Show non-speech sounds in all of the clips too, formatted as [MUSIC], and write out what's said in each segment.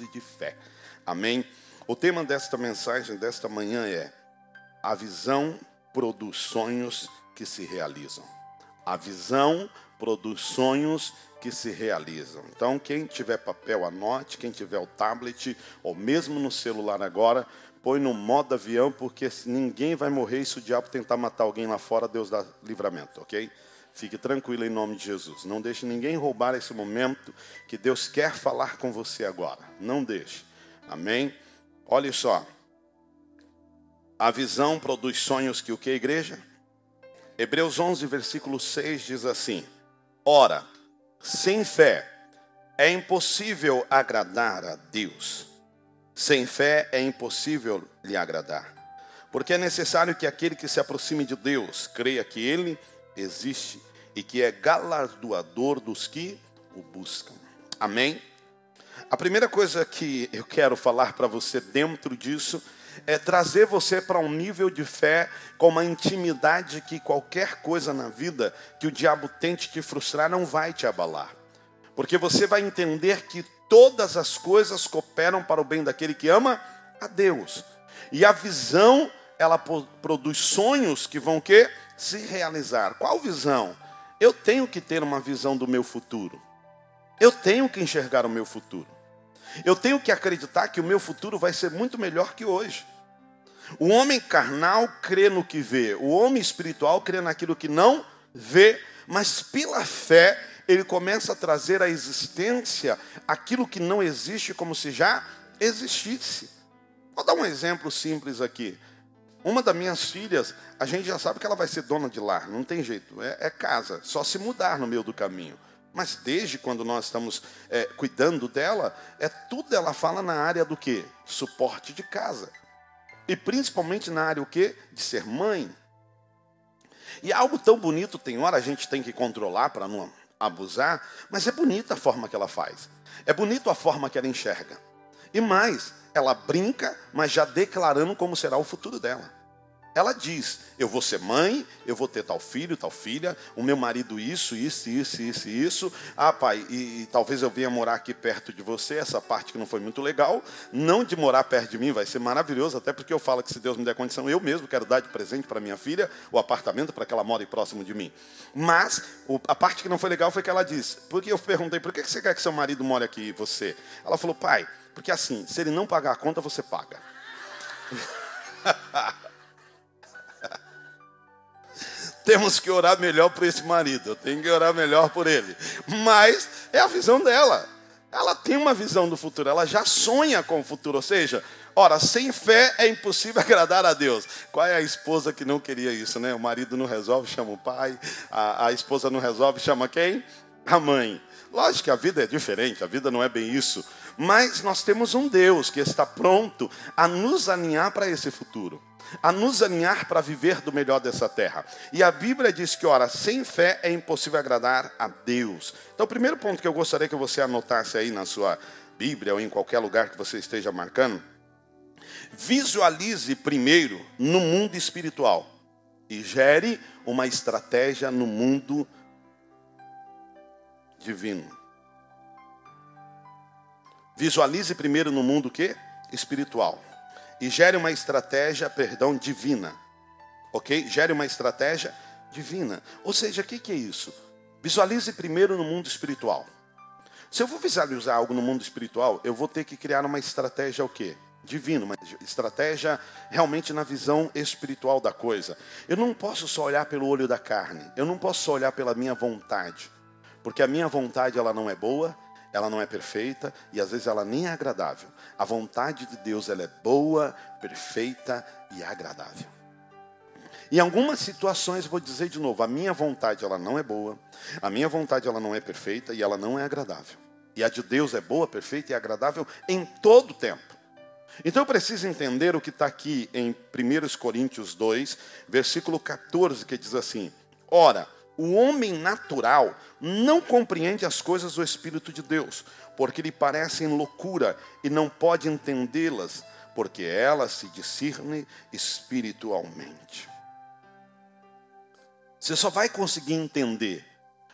e de fé. Amém? O tema desta mensagem, desta manhã é: A visão produz sonhos que se realizam. A visão produz sonhos que se realizam. Então, quem tiver papel, anote. Quem tiver o tablet, ou mesmo no celular agora, põe no modo avião, porque ninguém vai morrer se o diabo tentar matar alguém lá fora, Deus dá livramento, ok? Fique tranquilo em nome de Jesus. Não deixe ninguém roubar esse momento que Deus quer falar com você agora. Não deixe. Amém? Olha só. A visão produz sonhos que o que, igreja? Hebreus 11, versículo 6 diz assim: Ora, sem fé é impossível agradar a Deus. Sem fé é impossível lhe agradar. Porque é necessário que aquele que se aproxime de Deus creia que Ele existe e que é galardoador dos que o buscam. Amém? A primeira coisa que eu quero falar para você dentro disso é trazer você para um nível de fé com uma intimidade que qualquer coisa na vida que o diabo tente te frustrar não vai te abalar. Porque você vai entender que todas as coisas cooperam para o bem daquele que ama a Deus. E a visão, ela produz sonhos que vão que se realizar. Qual visão? Eu tenho que ter uma visão do meu futuro. Eu tenho que enxergar o meu futuro. Eu tenho que acreditar que o meu futuro vai ser muito melhor que hoje. O homem carnal crê no que vê, o homem espiritual crê naquilo que não vê, mas pela fé ele começa a trazer à existência aquilo que não existe como se já existisse. Vou dar um exemplo simples aqui. Uma das minhas filhas, a gente já sabe que ela vai ser dona de lar, não tem jeito, é, é casa, só se mudar no meio do caminho. Mas desde quando nós estamos é, cuidando dela, é tudo ela fala na área do que? Suporte de casa. E principalmente na área o quê? De ser mãe. E algo tão bonito, tem hora a gente tem que controlar para não abusar, mas é bonita a forma que ela faz. É bonito a forma que ela enxerga. E mais, ela brinca, mas já declarando como será o futuro dela. Ela diz: Eu vou ser mãe, eu vou ter tal filho, tal filha, o meu marido, isso, isso, isso, isso, isso. Ah, pai, e, e, talvez eu venha morar aqui perto de você, essa parte que não foi muito legal. Não de morar perto de mim, vai ser maravilhoso, até porque eu falo que se Deus me der condição, eu mesmo quero dar de presente para minha filha o apartamento para que ela more próximo de mim. Mas o, a parte que não foi legal foi que ela disse: Porque eu perguntei, por que você quer que seu marido more aqui e você? Ela falou, pai, porque assim, se ele não pagar a conta, você paga. [LAUGHS] temos que orar melhor por esse marido, eu tenho que orar melhor por ele. Mas é a visão dela. Ela tem uma visão do futuro, ela já sonha com o futuro. Ou seja, ora, sem fé é impossível [LAUGHS] agradar a Deus. Qual é a esposa que não queria isso, né? O marido não resolve, chama o pai. A, a esposa não resolve, chama quem? A mãe. Lógico que a vida é diferente, a vida não é bem isso. Mas nós temos um Deus que está pronto a nos alinhar para esse futuro a nos alinhar para viver do melhor dessa terra. E a Bíblia diz que, ora, sem fé é impossível agradar a Deus. Então, o primeiro ponto que eu gostaria que você anotasse aí na sua Bíblia ou em qualquer lugar que você esteja marcando, visualize primeiro no mundo espiritual e gere uma estratégia no mundo divino. Visualize primeiro no mundo que espiritual e gere uma estratégia, perdão, divina. Ok? Gere uma estratégia divina. Ou seja, o que, que é isso? Visualize primeiro no mundo espiritual. Se eu vou visualizar algo no mundo espiritual, eu vou ter que criar uma estratégia o quê? Divina, uma estratégia realmente na visão espiritual da coisa. Eu não posso só olhar pelo olho da carne. Eu não posso só olhar pela minha vontade. Porque a minha vontade ela não é boa, ela não é perfeita e às vezes ela nem é agradável. A vontade de Deus ela é boa, perfeita e agradável. Em algumas situações, vou dizer de novo, a minha vontade ela não é boa, a minha vontade ela não é perfeita e ela não é agradável. E a de Deus é boa, perfeita e agradável em todo o tempo. Então eu preciso entender o que está aqui em 1 Coríntios 2, versículo 14, que diz assim: Ora, o homem natural não compreende as coisas do Espírito de Deus, porque lhe parecem loucura e não pode entendê-las, porque elas se discernem espiritualmente. Você só vai conseguir entender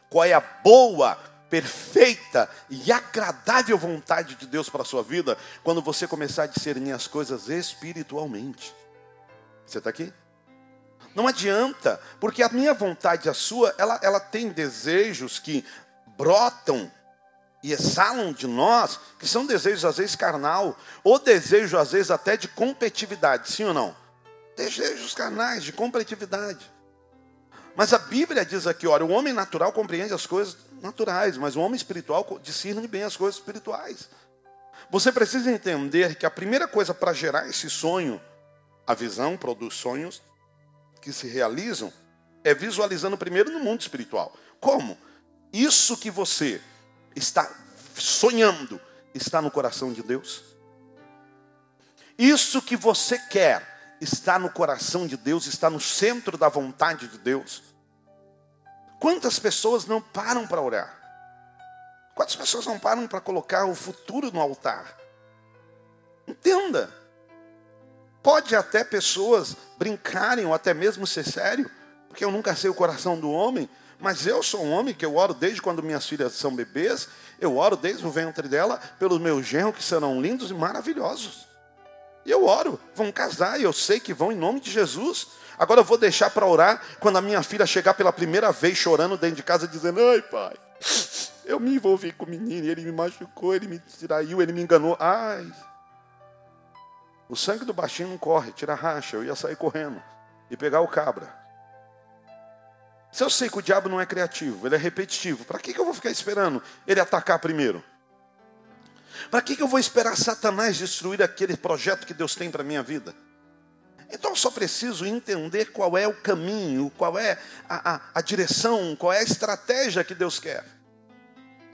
qual é a boa, perfeita e agradável vontade de Deus para a sua vida quando você começar a discernir as coisas espiritualmente. Você está aqui? Não adianta, porque a minha vontade e a sua, ela, ela tem desejos que brotam e exalam de nós, que são desejos às vezes carnal, ou desejos às vezes até de competitividade, sim ou não? Desejos carnais, de competitividade. Mas a Bíblia diz aqui, olha, o homem natural compreende as coisas naturais, mas o homem espiritual discerne bem as coisas espirituais. Você precisa entender que a primeira coisa para gerar esse sonho, a visão produz sonhos que se realizam, é visualizando primeiro no mundo espiritual. Como? Isso que você está sonhando está no coração de Deus? Isso que você quer está no coração de Deus, está no centro da vontade de Deus. Quantas pessoas não param para orar? Quantas pessoas não param para colocar o futuro no altar? Entenda. Pode até pessoas brincarem ou até mesmo ser sério, porque eu nunca sei o coração do homem, mas eu sou um homem que eu oro desde quando minhas filhas são bebês, eu oro desde o ventre dela pelos meus genros que serão lindos e maravilhosos. E eu oro, vão casar, e eu sei que vão em nome de Jesus. Agora eu vou deixar para orar quando a minha filha chegar pela primeira vez chorando dentro de casa, dizendo: Ai, pai, eu me envolvi com o menino, ele me machucou, ele me traiu, ele me enganou. Ai, o sangue do baixinho não corre, tira racha, eu ia sair correndo e pegar o cabra. Se eu sei que o diabo não é criativo, ele é repetitivo, para que, que eu vou ficar esperando ele atacar primeiro? Para que, que eu vou esperar Satanás destruir aquele projeto que Deus tem para a minha vida? Então eu só preciso entender qual é o caminho, qual é a, a, a, direção, qual é a estratégia que Deus quer.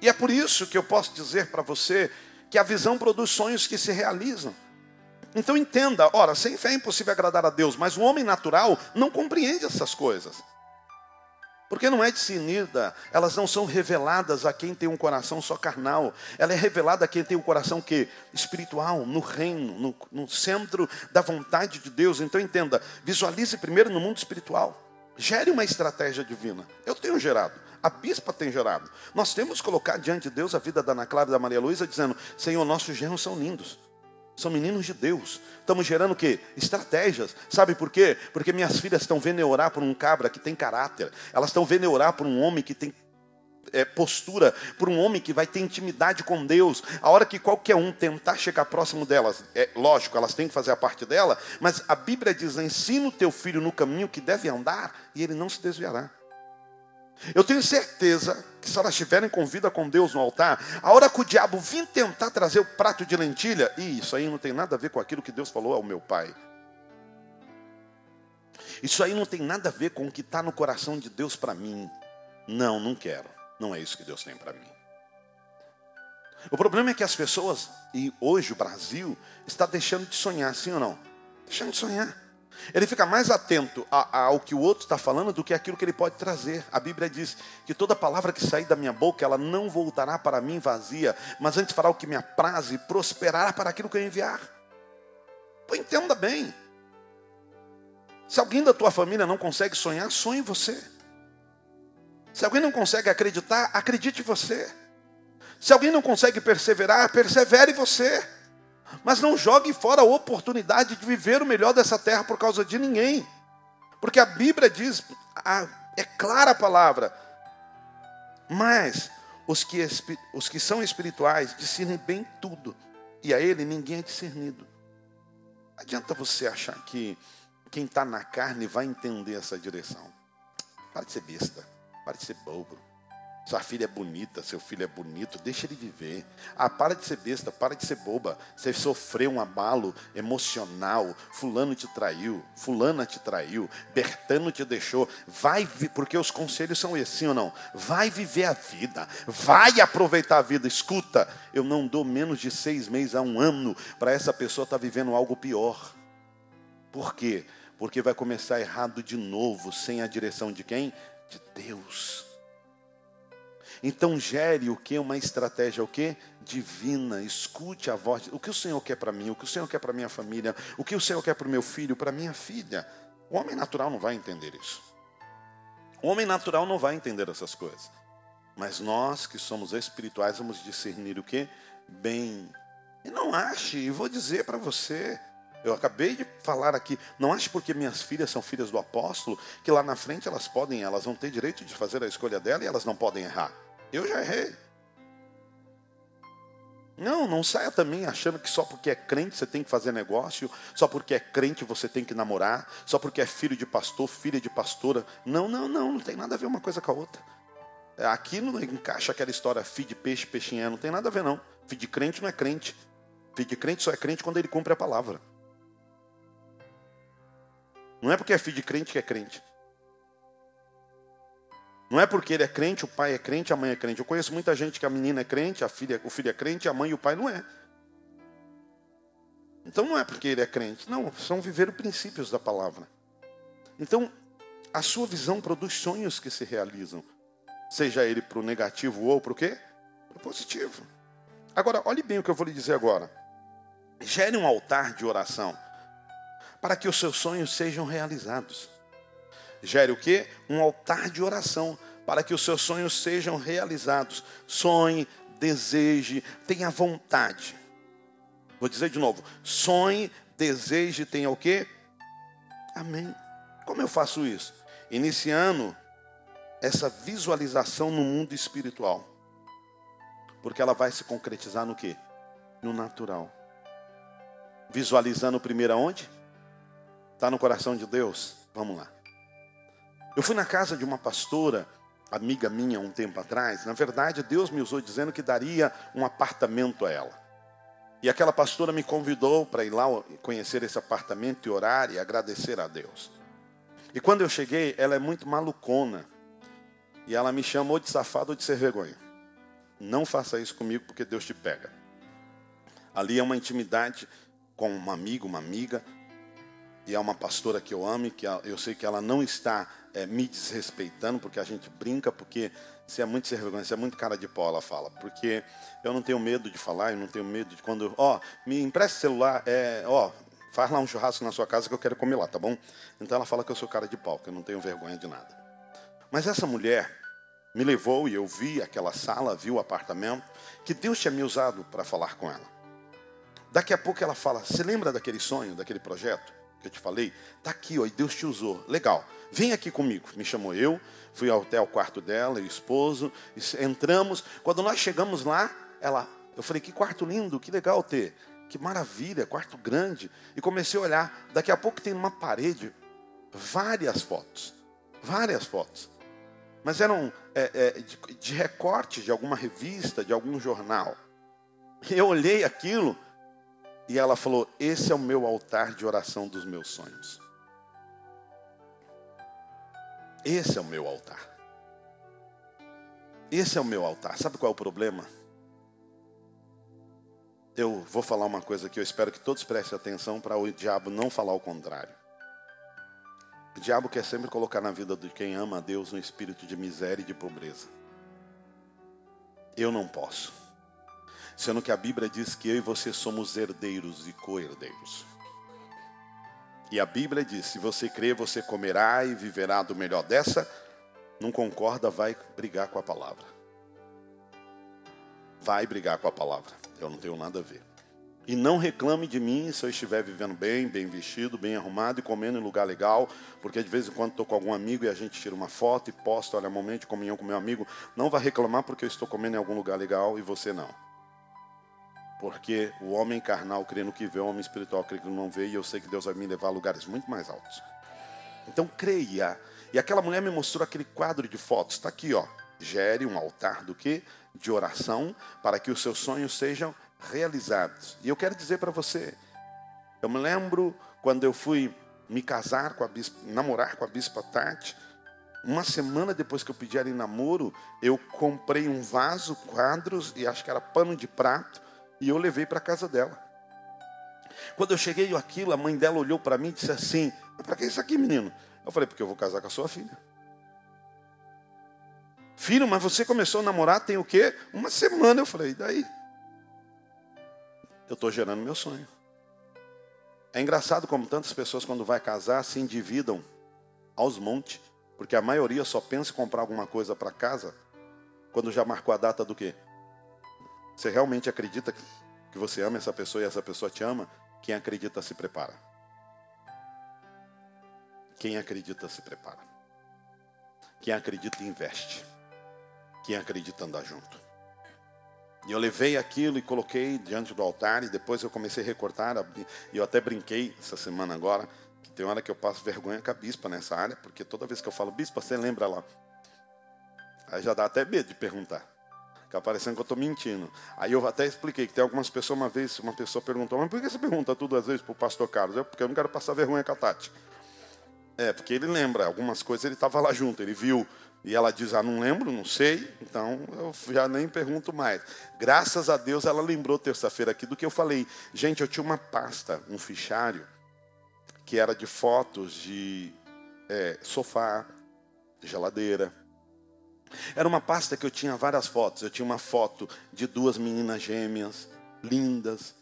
E é por isso que eu posso dizer para você que a visão produz sonhos que se realizam. Então entenda, ora, sem fé é impossível agradar a Deus, mas o homem natural não compreende essas coisas. Porque não é discernida, elas não são reveladas a quem tem um coração só carnal. Ela é revelada a quem tem um coração que espiritual, no reino, no, no centro da vontade de Deus. Então entenda, visualize primeiro no mundo espiritual. Gere uma estratégia divina. Eu tenho gerado. A bispa tem gerado. Nós temos que colocar diante de Deus a vida da Ana Clara e da Maria Luísa, dizendo: Senhor, nossos genros são lindos. São meninos de Deus. Estamos gerando o quê? Estratégias. Sabe por quê? Porque minhas filhas estão vendo eu orar por um cabra que tem caráter. Elas estão vendo eu orar por um homem que tem é, postura, por um homem que vai ter intimidade com Deus. A hora que qualquer um tentar chegar próximo delas, é lógico, elas têm que fazer a parte dela, mas a Bíblia diz: ensina o teu filho no caminho que deve andar e ele não se desviará. Eu tenho certeza que se elas estiverem com vida com Deus no altar, a hora que o diabo vir tentar trazer o prato de lentilha, isso aí não tem nada a ver com aquilo que Deus falou ao meu pai. Isso aí não tem nada a ver com o que está no coração de Deus para mim. Não, não quero. Não é isso que Deus tem para mim. O problema é que as pessoas, e hoje o Brasil, está deixando de sonhar, sim ou não? Deixando de sonhar. Ele fica mais atento ao que o outro está falando do que aquilo que ele pode trazer. A Bíblia diz que toda palavra que sair da minha boca, ela não voltará para mim vazia, mas antes fará o que me apraz e prosperará para aquilo que eu enviar. Pô, entenda bem. Se alguém da tua família não consegue sonhar, sonhe você. Se alguém não consegue acreditar, acredite você. Se alguém não consegue perseverar, persevere você. Mas não jogue fora a oportunidade de viver o melhor dessa terra por causa de ninguém. Porque a Bíblia diz, é clara a palavra. Mas os que, os que são espirituais discernem bem tudo. E a ele ninguém é discernido. Adianta você achar que quem está na carne vai entender essa direção. Para de ser besta, para de ser bobo. Sua filha é bonita, seu filho é bonito, deixa ele viver. Ah, para de ser besta, para de ser boba. Você sofreu um abalo emocional, fulano te traiu, fulana te traiu, Bertano te deixou. Vai, porque os conselhos são esses, sim ou não? Vai viver a vida, vai aproveitar a vida. Escuta, eu não dou menos de seis meses a um ano para essa pessoa estar tá vivendo algo pior. Por quê? Porque vai começar errado de novo, sem a direção de quem? De Deus. Então gere o que? Uma estratégia o que? Divina. Escute a voz. O que o Senhor quer para mim? O que o Senhor quer para minha família? O que o Senhor quer para o meu filho, para minha filha? O homem natural não vai entender isso. O homem natural não vai entender essas coisas. Mas nós que somos espirituais vamos discernir o que? Bem. E não ache, e vou dizer para você, eu acabei de falar aqui, não ache porque minhas filhas são filhas do apóstolo, que lá na frente elas podem, elas vão ter direito de fazer a escolha dela e elas não podem errar. Eu já errei. Não, não saia também achando que só porque é crente você tem que fazer negócio, só porque é crente você tem que namorar, só porque é filho de pastor, filha de pastora. Não, não, não, não tem nada a ver uma coisa com a outra. Aqui não encaixa aquela história filho de peixe, peixinha, não tem nada a ver não. Filho de crente não é crente. Filho de crente só é crente quando ele cumpre a palavra. Não é porque é filho de crente que é crente. Não é porque ele é crente, o pai é crente, a mãe é crente. Eu conheço muita gente que a menina é crente, a filha, o filho é crente, a mãe e o pai não é. Então não é porque ele é crente. Não, são viver os princípios da palavra. Então, a sua visão produz sonhos que se realizam. Seja ele para o negativo ou para o quê? Para o positivo. Agora, olhe bem o que eu vou lhe dizer agora. Gere um altar de oração para que os seus sonhos sejam realizados. Gere o quê? Um altar de oração para que os seus sonhos sejam realizados. Sonhe, deseje, tenha vontade. Vou dizer de novo. Sonhe, deseje, tenha o quê? Amém. Como eu faço isso? Iniciando essa visualização no mundo espiritual. Porque ela vai se concretizar no quê? No natural. Visualizando primeiro aonde? Está no coração de Deus? Vamos lá. Eu fui na casa de uma pastora, amiga minha, um tempo atrás. Na verdade, Deus me usou dizendo que daria um apartamento a ela. E aquela pastora me convidou para ir lá conhecer esse apartamento e orar e agradecer a Deus. E quando eu cheguei, ela é muito malucona. E ela me chamou de safado ou de ser vergonha. Não faça isso comigo porque Deus te pega. Ali é uma intimidade com um amigo, uma amiga, e é uma pastora que eu amo, e que eu sei que ela não está é, me desrespeitando, porque a gente brinca, porque se é muito ser vergonha, se é muito cara de pau, ela fala. Porque eu não tenho medo de falar, eu não tenho medo de quando. Ó, me empresta celular, é, ó, faz lá um churrasco na sua casa que eu quero comer lá, tá bom? Então ela fala que eu sou cara de pau, que eu não tenho vergonha de nada. Mas essa mulher me levou e eu vi aquela sala, vi o apartamento, que Deus tinha me usado para falar com ela. Daqui a pouco ela fala: Você lembra daquele sonho, daquele projeto que eu te falei? Está aqui, ó, e Deus te usou. Legal. Vem aqui comigo. Me chamou eu, fui até o quarto dela, e o esposo, entramos. Quando nós chegamos lá, ela, eu falei, que quarto lindo, que legal ter. Que maravilha, quarto grande. E comecei a olhar. Daqui a pouco tem numa parede várias fotos. Várias fotos. Mas eram é, é, de, de recorte de alguma revista, de algum jornal. Eu olhei aquilo e ela falou: Esse é o meu altar de oração dos meus sonhos. Esse é o meu altar. Esse é o meu altar. Sabe qual é o problema? Eu vou falar uma coisa que eu espero que todos prestem atenção para o diabo não falar o contrário. O diabo quer sempre colocar na vida de quem ama a Deus um espírito de miséria e de pobreza. Eu não posso. Sendo que a Bíblia diz que eu e você somos herdeiros e co-herdeiros. E a Bíblia diz: se você crer, você comerá e viverá do melhor dessa. Não concorda, vai brigar com a palavra. Vai brigar com a palavra. Eu não tenho nada a ver. E não reclame de mim se eu estiver vivendo bem, bem vestido, bem arrumado e comendo em lugar legal, porque de vez em quando estou com algum amigo e a gente tira uma foto e posta, olha, momento de comunhão com meu amigo. Não vai reclamar porque eu estou comendo em algum lugar legal e você não. Porque o homem carnal crê no que vê, o homem espiritual crê que não vê, e eu sei que Deus vai me levar a lugares muito mais altos. Então creia. E aquela mulher me mostrou aquele quadro de fotos. Está aqui, ó. Gere um altar do que? De oração, para que os seus sonhos sejam realizados. E eu quero dizer para você, eu me lembro quando eu fui me casar com a bispa, namorar com a bispa Tati, uma semana depois que eu pedi ela em namoro, eu comprei um vaso, quadros e acho que era pano de prato e eu levei para casa dela. Quando eu cheguei aquilo, a mãe dela olhou para mim e disse assim: Para que isso aqui, menino? Eu falei: Porque eu vou casar com a sua filha. Filho, mas você começou a namorar tem o quê? Uma semana. Eu falei: E daí? Eu estou gerando meu sonho. É engraçado como tantas pessoas, quando vai casar, se endividam aos montes, porque a maioria só pensa em comprar alguma coisa para casa quando já marcou a data do quê? Você realmente acredita que você ama essa pessoa e essa pessoa te ama? Quem acredita se prepara. Quem acredita se prepara. Quem acredita investe. Quem acredita anda junto. E eu levei aquilo e coloquei diante do altar e depois eu comecei a recortar. E eu até brinquei essa semana agora, que tem hora que eu passo vergonha com a bispa nessa área, porque toda vez que eu falo, bispa, você lembra lá? Aí já dá até medo de perguntar. Fica parecendo que eu estou mentindo. Aí eu até expliquei que tem algumas pessoas, uma vez, uma pessoa perguntou, mas por que você pergunta tudo às vezes para o pastor Carlos? Eu, porque eu não quero passar vergonha com a Tati. É, porque ele lembra, algumas coisas ele estava lá junto, ele viu. E ela diz, ah, não lembro, não sei, então eu já nem pergunto mais. Graças a Deus ela lembrou terça-feira aqui do que eu falei. Gente, eu tinha uma pasta, um fichário, que era de fotos de é, sofá, geladeira, era uma pasta que eu tinha várias fotos. Eu tinha uma foto de duas meninas gêmeas, lindas.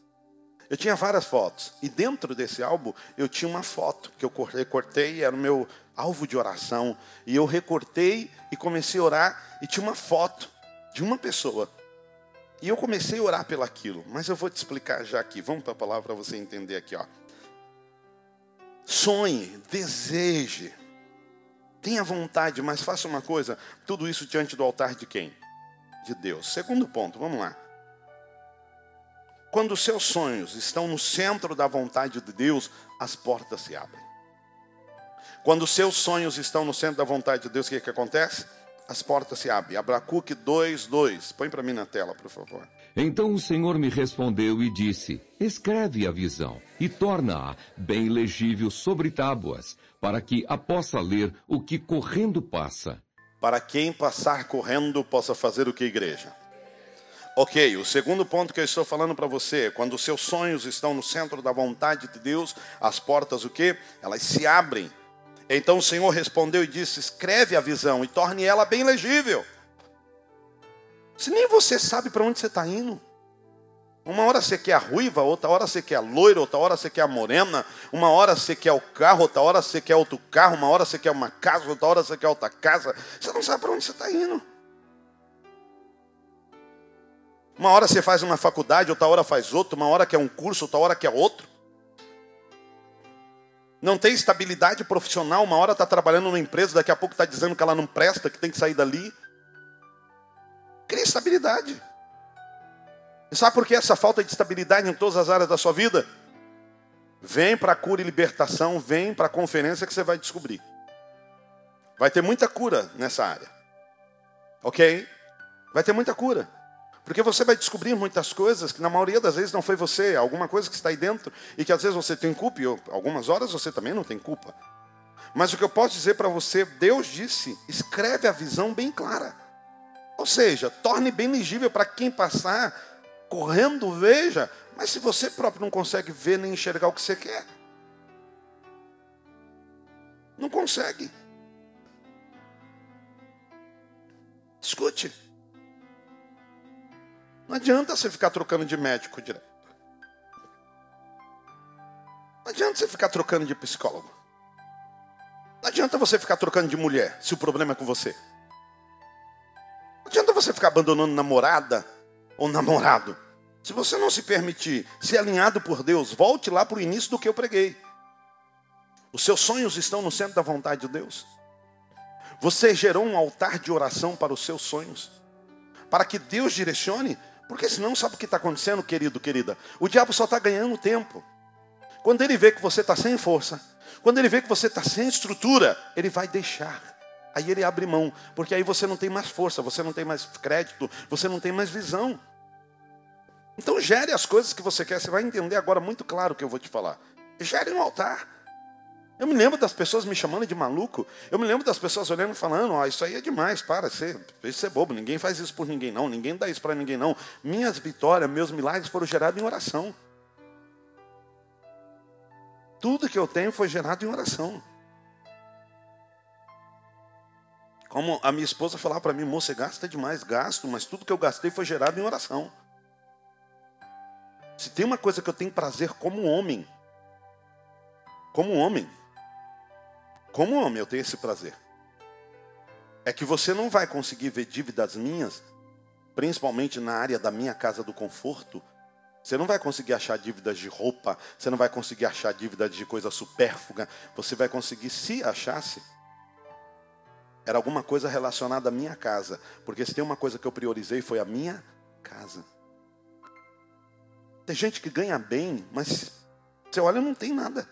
Eu tinha várias fotos. E dentro desse álbum, eu tinha uma foto que eu recortei, era o meu alvo de oração. E eu recortei e comecei a orar, e tinha uma foto de uma pessoa. E eu comecei a orar pelaquilo. Mas eu vou te explicar já aqui. Vamos para a palavra para você entender aqui. Ó. Sonhe, deseje Tenha vontade, mas faça uma coisa. Tudo isso diante do altar de quem? De Deus. Segundo ponto, vamos lá. Quando os seus sonhos estão no centro da vontade de Deus, as portas se abrem. Quando os seus sonhos estão no centro da vontade de Deus, o que, que acontece? As portas se abrem. Abracuque 2, 2. Põe para mim na tela, por favor. Então o Senhor me respondeu e disse: Escreve a visão e torna-a bem legível sobre tábuas para que a possa ler o que correndo passa. Para quem passar correndo possa fazer o que, igreja? Ok, o segundo ponto que eu estou falando para você, quando seus sonhos estão no centro da vontade de Deus, as portas o que? Elas se abrem. Então o Senhor respondeu e disse: escreve a visão e torne ela bem legível. Se nem você sabe para onde você está indo. Uma hora você quer a ruiva, outra hora você quer a loira, outra hora você quer a morena, uma hora você quer o carro, outra hora você quer outro carro, uma hora você quer uma casa, outra hora você quer outra casa. Você não sabe para onde você está indo. Uma hora você faz uma faculdade, outra hora faz outra, uma hora quer um curso, outra hora quer outro. Não tem estabilidade profissional, uma hora está trabalhando numa empresa, daqui a pouco está dizendo que ela não presta, que tem que sair dali. Cria estabilidade. E sabe por que essa falta de estabilidade em todas as áreas da sua vida? Vem para a cura e libertação, vem para a conferência que você vai descobrir. Vai ter muita cura nessa área. Ok? Vai ter muita cura. Porque você vai descobrir muitas coisas que na maioria das vezes não foi você, alguma coisa que está aí dentro e que às vezes você tem culpa e algumas horas você também não tem culpa. Mas o que eu posso dizer para você, Deus disse, escreve a visão bem clara. Ou seja, torne bem legível para quem passar correndo, veja, mas se você próprio não consegue ver nem enxergar o que você quer, não consegue. Escute. Não adianta você ficar trocando de médico direto. Não adianta você ficar trocando de psicólogo. Não adianta você ficar trocando de mulher, se o problema é com você. Não adianta você ficar abandonando namorada ou namorado. Se você não se permitir ser alinhado por Deus, volte lá para o início do que eu preguei. Os seus sonhos estão no centro da vontade de Deus. Você gerou um altar de oração para os seus sonhos, para que Deus direcione, porque senão sabe o que está acontecendo, querido, querida? O diabo só está ganhando tempo. Quando ele vê que você está sem força, quando ele vê que você está sem estrutura, ele vai deixar. Aí ele abre mão, porque aí você não tem mais força, você não tem mais crédito, você não tem mais visão. Então gere as coisas que você quer, você vai entender agora muito claro o que eu vou te falar. Gere no altar. Eu me lembro das pessoas me chamando de maluco. Eu me lembro das pessoas olhando e falando: oh, isso aí é demais, para, isso é bobo. Ninguém faz isso por ninguém, não. Ninguém dá isso para ninguém, não. Minhas vitórias, meus milagres foram gerados em oração. Tudo que eu tenho foi gerado em oração. Como a minha esposa falava para mim, moça, você gasta demais, gasto, mas tudo que eu gastei foi gerado em oração. Se tem uma coisa que eu tenho prazer como homem, como homem, como homem eu tenho esse prazer. é que você não vai conseguir ver dívidas minhas, principalmente na área da minha casa do conforto. Você não vai conseguir achar dívidas de roupa, você não vai conseguir achar dívidas de coisa supérfluga. Você vai conseguir, se achasse, era alguma coisa relacionada à minha casa. Porque se tem uma coisa que eu priorizei foi a minha casa. Tem gente que ganha bem, mas você olha não tem nada.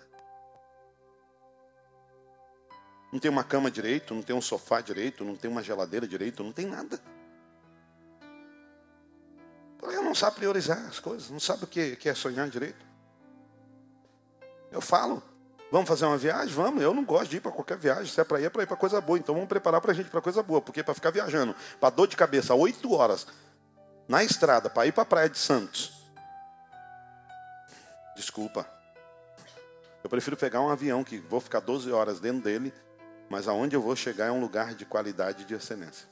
Não tem uma cama direito, não tem um sofá direito, não tem uma geladeira direito, não tem nada. Porque não sabe priorizar as coisas, não sabe o que é sonhar direito. Eu falo, vamos fazer uma viagem? Vamos. Eu não gosto de ir para qualquer viagem. Se é para ir, é para ir para coisa boa. Então vamos preparar para a gente para coisa boa. Porque para ficar viajando, para dor de cabeça, oito horas na estrada, para ir para a Praia de Santos. Desculpa. Eu prefiro pegar um avião que vou ficar 12 horas dentro dele mas aonde eu vou chegar é um lugar de qualidade e de excelência.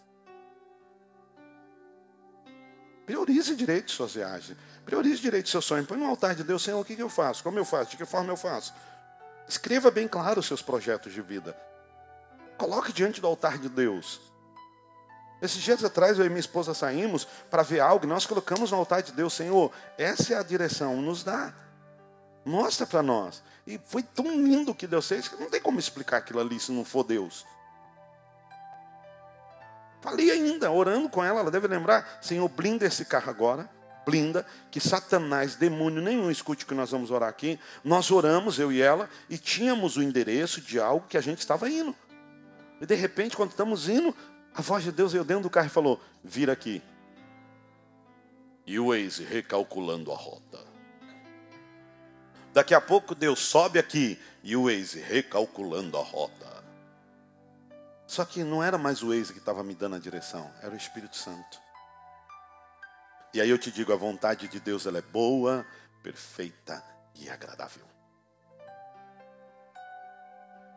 Priorize direito suas viagens. Priorize direito seu sonho. Põe no altar de Deus, Senhor, o que eu faço? Como eu faço? De que forma eu faço? Escreva bem claro os seus projetos de vida. Coloque diante do altar de Deus. Esses dias atrás eu e minha esposa saímos para ver algo e nós colocamos no altar de Deus, Senhor, essa é a direção, nos dá. Mostra para nós. E foi tão lindo que Deus fez que não tem como explicar aquilo ali se não for Deus. Falei ainda, orando com ela, ela deve lembrar, Senhor, blinda esse carro agora, blinda, que Satanás, demônio nenhum escute o que nós vamos orar aqui. Nós oramos, eu e ela, e tínhamos o endereço de algo que a gente estava indo. E de repente, quando estamos indo, a voz de Deus veio dentro do carro e falou: Vira aqui. E o Waze recalculando a rota. Daqui a pouco Deus sobe aqui e o Waze recalculando a rota. Só que não era mais o Waze que estava me dando a direção, era o Espírito Santo. E aí eu te digo, a vontade de Deus ela é boa, perfeita e agradável.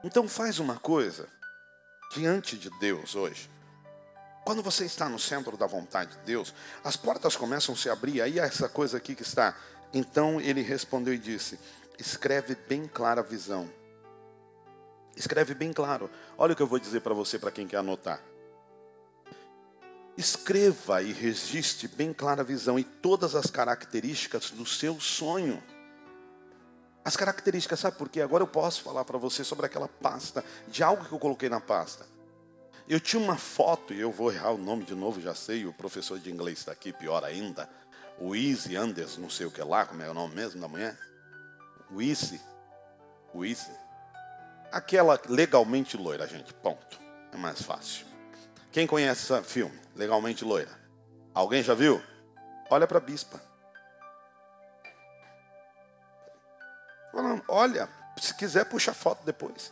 Então faz uma coisa diante de Deus hoje. Quando você está no centro da vontade de Deus, as portas começam a se abrir, aí essa coisa aqui que está então ele respondeu e disse: Escreve bem clara a visão. Escreve bem claro. Olha o que eu vou dizer para você, para quem quer anotar. Escreva e registre bem clara a visão e todas as características do seu sonho. As características, sabe por quê? Agora eu posso falar para você sobre aquela pasta, de algo que eu coloquei na pasta. Eu tinha uma foto, e eu vou errar o nome de novo, já sei, o professor de inglês está aqui, pior ainda o Easy Anders, não sei o que lá, como é o nome mesmo da mulher? O Easy. O Easy. Aquela legalmente loira, gente, ponto. É mais fácil. Quem conhece esse filme? Legalmente loira. Alguém já viu? Olha para a bispa. Olha, se quiser puxa foto depois.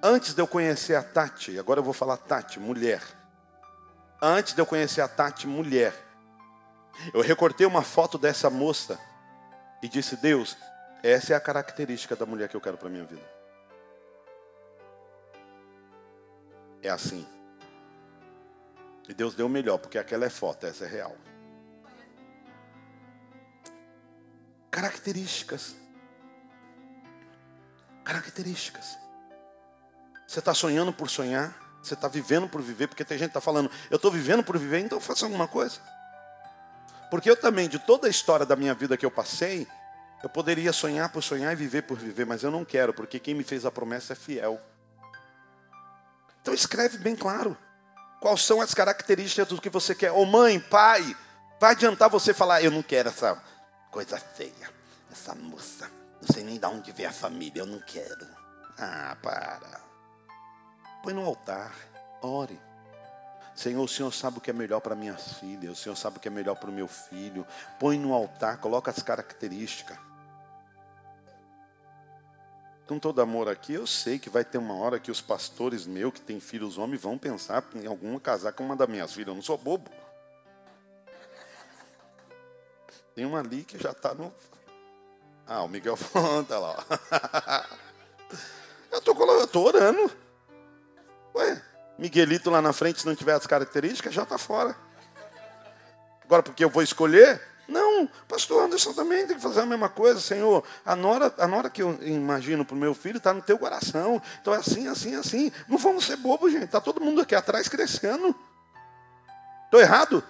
Antes de eu conhecer a Tati, agora eu vou falar Tati, mulher. Antes de eu conhecer a Tati, mulher, eu recortei uma foto dessa moça e disse: Deus, essa é a característica da mulher que eu quero para minha vida. É assim. E Deus deu o melhor, porque aquela é foto, essa é real. Características. Características. Você está sonhando por sonhar, você está vivendo por viver, porque tem gente que está falando, eu estou vivendo por viver, então faça alguma coisa. Porque eu também, de toda a história da minha vida que eu passei, eu poderia sonhar por sonhar e viver por viver, mas eu não quero, porque quem me fez a promessa é fiel. Então escreve bem claro. Quais são as características do que você quer? Ô oh, mãe, pai, vai adiantar você falar, eu não quero essa coisa feia, essa moça. Não sei nem de onde vem a família, eu não quero. Ah, para. Põe no altar, ore. Senhor, o Senhor sabe o que é melhor para minha filha, o Senhor sabe o que é melhor para o meu filho. Põe no altar, coloca as características. Com todo amor aqui, eu sei que vai ter uma hora que os pastores meus, que têm filhos homens, vão pensar em alguma casar com uma das minhas filhas. Eu não sou bobo. Tem uma ali que já está no. Ah, o Miguel [LAUGHS] falando, tá lá. Eu estou orando. Ué, Miguelito lá na frente, se não tiver as características, já está fora. Agora, porque eu vou escolher? Não, pastor Anderson também tem que fazer a mesma coisa, Senhor. A nora, a nora que eu imagino para o meu filho está no teu coração. Então é assim, assim, assim. Não vamos ser bobos, gente. Está todo mundo aqui atrás crescendo. Estou errado?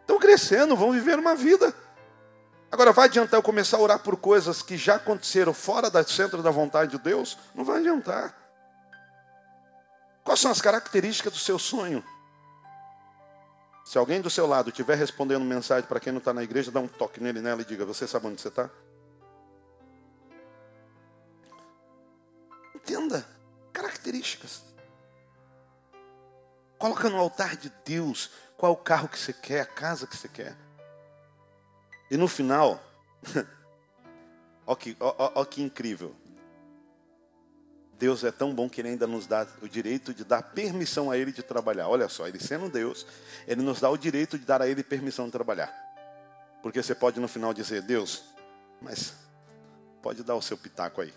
Estão crescendo, vão viver uma vida. Agora, vai adiantar eu começar a orar por coisas que já aconteceram fora do centro da vontade de Deus? Não vai adiantar. Quais são as características do seu sonho? Se alguém do seu lado estiver respondendo mensagem para quem não está na igreja, dá um toque nele nela e diga: Você sabe onde você está? Entenda características. Coloca no altar de Deus qual o carro que você quer, a casa que você quer. E no final, [LAUGHS] ó que, que incrível. Deus é tão bom que Ele ainda nos dá o direito de dar permissão a Ele de trabalhar. Olha só, Ele sendo Deus, Ele nos dá o direito de dar a Ele permissão de trabalhar. Porque você pode no final dizer, Deus, mas pode dar o seu pitaco aí.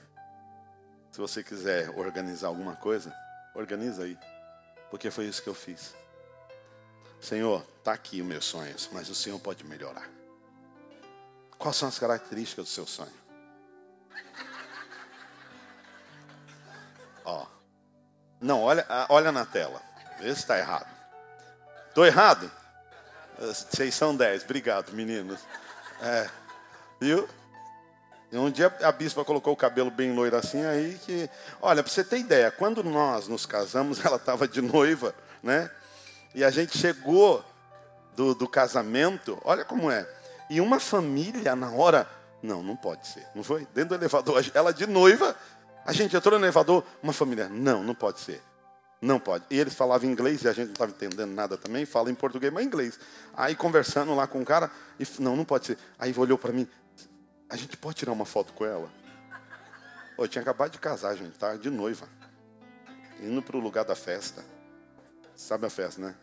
Se você quiser organizar alguma coisa, organiza aí. Porque foi isso que eu fiz. Senhor, está aqui os meus sonhos, mas o Senhor pode melhorar. Quais são as características do seu sonho? Ó. Não, olha, olha na tela. Vê se está errado. Estou errado? Vocês são dez. Obrigado, meninos. É. Viu? E um dia a bispa colocou o cabelo bem loiro assim, aí que. Olha, para você ter ideia, quando nós nos casamos, [LAUGHS] ela estava de noiva, né? E a gente chegou do, do casamento, olha como é. E uma família, na hora. Não, não pode ser. Não foi? Dentro do elevador, [LAUGHS] ela de noiva, a gente entrou no elevador, uma família, não, não pode ser. Não pode. E eles falavam inglês e a gente não estava entendendo nada também, fala em português, mas inglês. Aí conversando lá com o cara, e, não, não pode ser. Aí olhou para mim, a gente pode tirar uma foto com ela? Eu tinha acabado de casar, gente, tá? De noiva. Indo para o lugar da festa. Sabe a festa, né?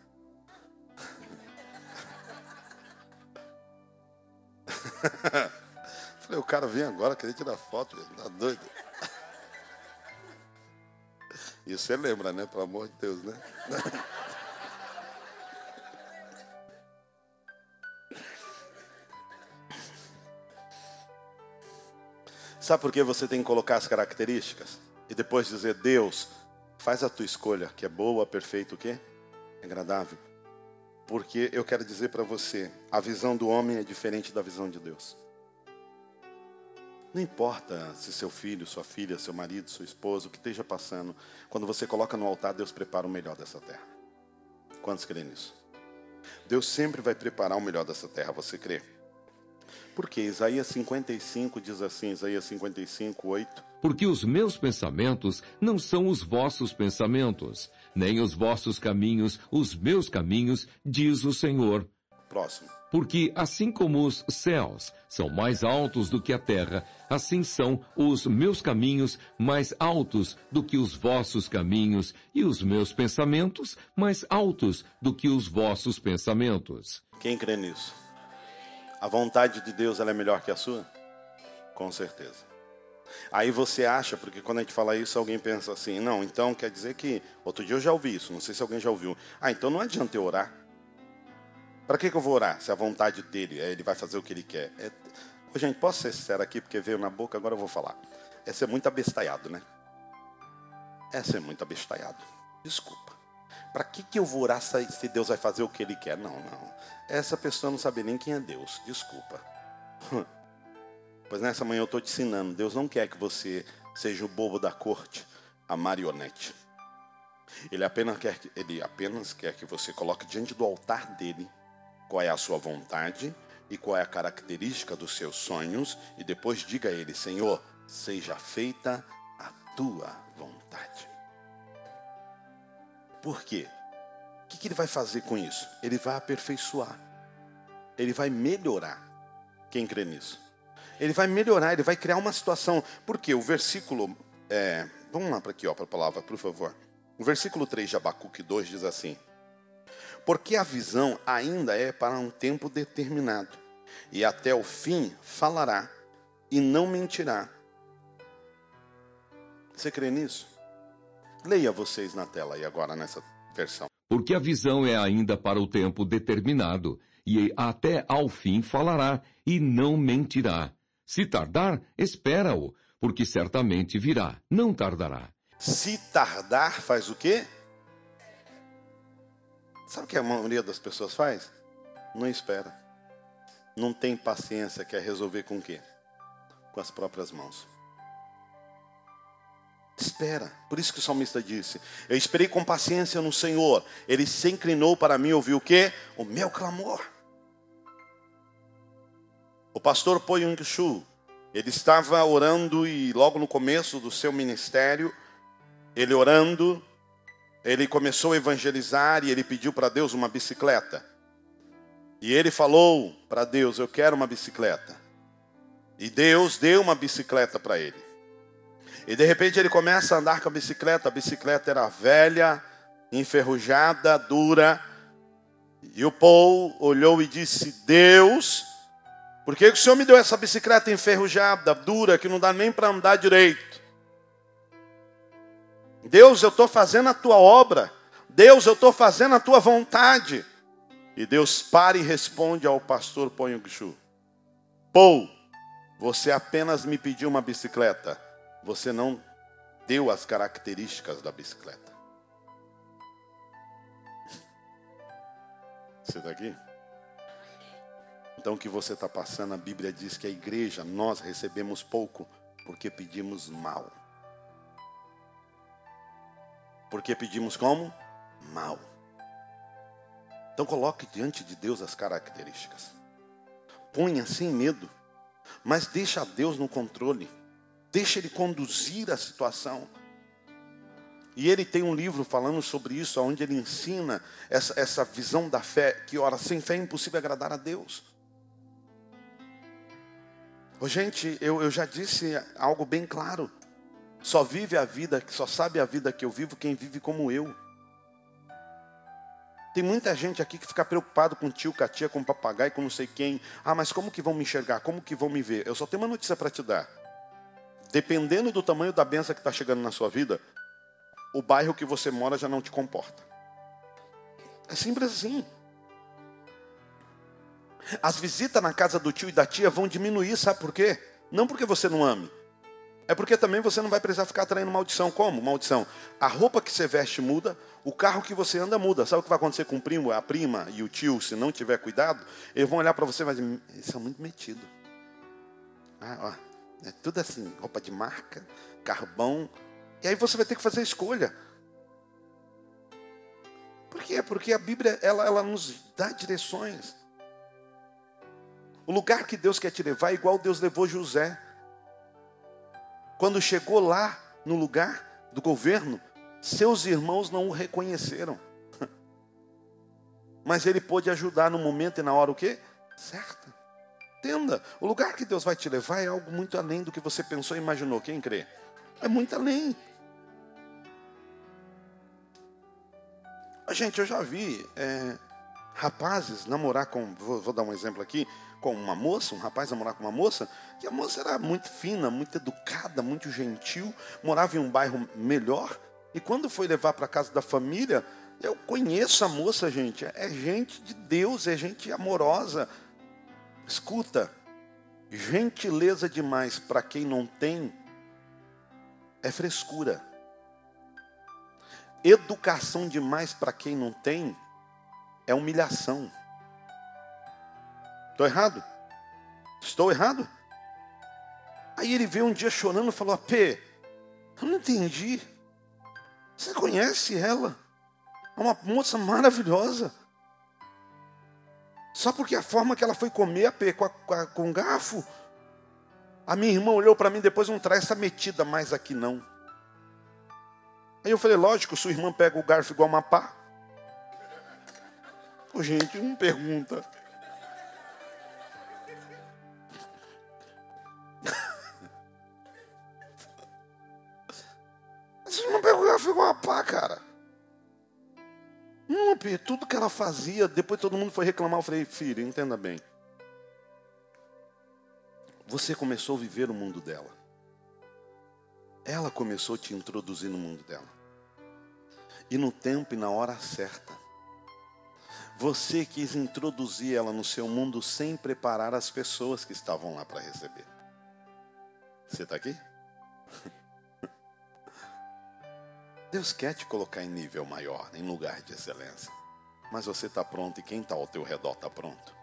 [LAUGHS] Falei, o cara vem agora, querer tirar foto, tá doido. E você lembra, né? Pelo amor de Deus, né? [LAUGHS] Sabe por que você tem que colocar as características? E depois dizer, Deus, faz a tua escolha, que é boa, perfeita, o quê? Agradável. Porque eu quero dizer para você, a visão do homem é diferente da visão de Deus. Não importa se seu filho, sua filha, seu marido, seu esposo, o que esteja passando, quando você coloca no altar, Deus prepara o melhor dessa terra. Quantos creem nisso? Deus sempre vai preparar o melhor dessa terra, você crê? Porque Isaías 55 diz assim, Isaías 55, 8. Porque os meus pensamentos não são os vossos pensamentos, nem os vossos caminhos os meus caminhos, diz o Senhor. Próximo. Porque assim como os céus são mais altos do que a terra, assim são os meus caminhos mais altos do que os vossos caminhos, e os meus pensamentos mais altos do que os vossos pensamentos. Quem crê nisso? A vontade de Deus é melhor que a sua? Com certeza. Aí você acha, porque quando a gente fala isso, alguém pensa assim, não, então quer dizer que. Outro dia eu já ouvi isso, não sei se alguém já ouviu. Ah, então não adianta eu orar. Para que, que, eu vou orar? Se a vontade dele, é, ele vai fazer o que ele quer. É... Ô, gente, posso ser sincero aqui, porque veio na boca, agora eu vou falar. É ser muito abestalhado, né? É ser muito abestalhado. Desculpa. Para que, que eu vou orar se Deus vai fazer o que ele quer? Não, não. Essa pessoa não sabe nem quem é Deus. Desculpa. Pois nessa manhã eu estou te ensinando. Deus não quer que você seja o bobo da corte, a marionete. Ele apenas quer, ele apenas quer que você coloque diante do altar dele qual é a sua vontade e qual é a característica dos seus sonhos, e depois diga a Ele: Senhor, seja feita a tua vontade. Por quê? O que ele vai fazer com isso? Ele vai aperfeiçoar, ele vai melhorar. Quem crê nisso? Ele vai melhorar, ele vai criar uma situação. Porque o versículo. É, vamos lá para aqui, para a palavra, por favor. O versículo 3 de Abacuque 2 diz assim: porque a visão ainda é para um tempo determinado, e até o fim falará e não mentirá. Você crê nisso? Leia vocês na tela aí agora nessa versão. Porque a visão é ainda para o tempo determinado, e até ao fim falará, e não mentirá. Se tardar, espera-o, porque certamente virá, não tardará. Se tardar, faz o quê? Sabe o que a maioria das pessoas faz? Não espera. Não tem paciência, quer resolver com o quê? Com as próprias mãos. Espera. Por isso que o salmista disse: Eu esperei com paciência no Senhor. Ele se inclinou para mim ouviu o quê? O meu clamor. O pastor Po Yung Shu, ele estava orando e logo no começo do seu ministério, ele orando, ele começou a evangelizar e ele pediu para Deus uma bicicleta. E ele falou para Deus: Eu quero uma bicicleta. E Deus deu uma bicicleta para ele. E de repente ele começa a andar com a bicicleta. A bicicleta era velha, enferrujada, dura. E o Paul olhou e disse: Deus, por que o Senhor me deu essa bicicleta enferrujada, dura, que não dá nem para andar direito? Deus, eu estou fazendo a tua obra. Deus, eu estou fazendo a tua vontade. E Deus para e responde ao pastor Ponhongshu: Paul, você apenas me pediu uma bicicleta. Você não deu as características da bicicleta. Você está aqui? Então o que você está passando, a Bíblia diz que a igreja, nós recebemos pouco porque pedimos mal. Porque pedimos como? Mal. Então coloque diante de Deus as características. Ponha sem medo, mas deixa Deus no controle. Deixa Ele conduzir a situação. E ele tem um livro falando sobre isso, onde ele ensina essa, essa visão da fé, que ora, sem fé é impossível agradar a Deus. Oh, gente, eu, eu já disse algo bem claro. Só vive a vida, só sabe a vida que eu vivo quem vive como eu. Tem muita gente aqui que fica preocupado com tio, com a tia, com o papagaio, com não sei quem. Ah, mas como que vão me enxergar? Como que vão me ver? Eu só tenho uma notícia para te dar. Dependendo do tamanho da benção que está chegando na sua vida, o bairro que você mora já não te comporta. É simples assim. As visitas na casa do tio e da tia vão diminuir, sabe por quê? Não porque você não ame, é porque também você não vai precisar ficar atraindo maldição. Como? Maldição. A roupa que você veste muda, o carro que você anda muda. Sabe o que vai acontecer com o primo, a prima e o tio, se não tiver cuidado? Eles vão olhar para você e vão dizer, eles são muito metidos. Ah, ó, é tudo assim, roupa de marca, carro E aí você vai ter que fazer a escolha. Por quê? Porque a Bíblia, ela, ela nos dá direções. O lugar que Deus quer te levar é igual Deus levou José. Quando chegou lá no lugar do governo, seus irmãos não o reconheceram. [LAUGHS] Mas ele pôde ajudar no momento e na hora o quê? Certa. Entenda, o lugar que Deus vai te levar é algo muito além do que você pensou e imaginou. Quem crê? É muito além. Gente, eu já vi é, rapazes namorar com. Vou, vou dar um exemplo aqui com uma moça, um rapaz a morar com uma moça, que a moça era muito fina, muito educada, muito gentil, morava em um bairro melhor. E quando foi levar para casa da família, eu conheço a moça, gente. É gente de Deus, é gente amorosa. Escuta, gentileza demais para quem não tem é frescura. Educação demais para quem não tem é humilhação. Estou errado? Estou errado? Aí ele veio um dia chorando e falou: AP, eu não entendi. Você conhece ela? É uma moça maravilhosa. Só porque a forma que ela foi comer a, com, a, com garfo. A minha irmã olhou para mim depois, não traz essa metida mais aqui não. Aí eu falei, lógico, sua irmã pega o garfo igual uma pá. gente, não pergunta. Tudo que ela fazia, depois todo mundo foi reclamar. Eu falei, filho, entenda bem. Você começou a viver o mundo dela. Ela começou a te introduzir no mundo dela. E no tempo e na hora certa. Você quis introduzir ela no seu mundo sem preparar as pessoas que estavam lá para receber. Você está aqui? [LAUGHS] Deus quer te colocar em nível maior, em lugar de excelência. Mas você está pronto e quem está ao teu redor está pronto.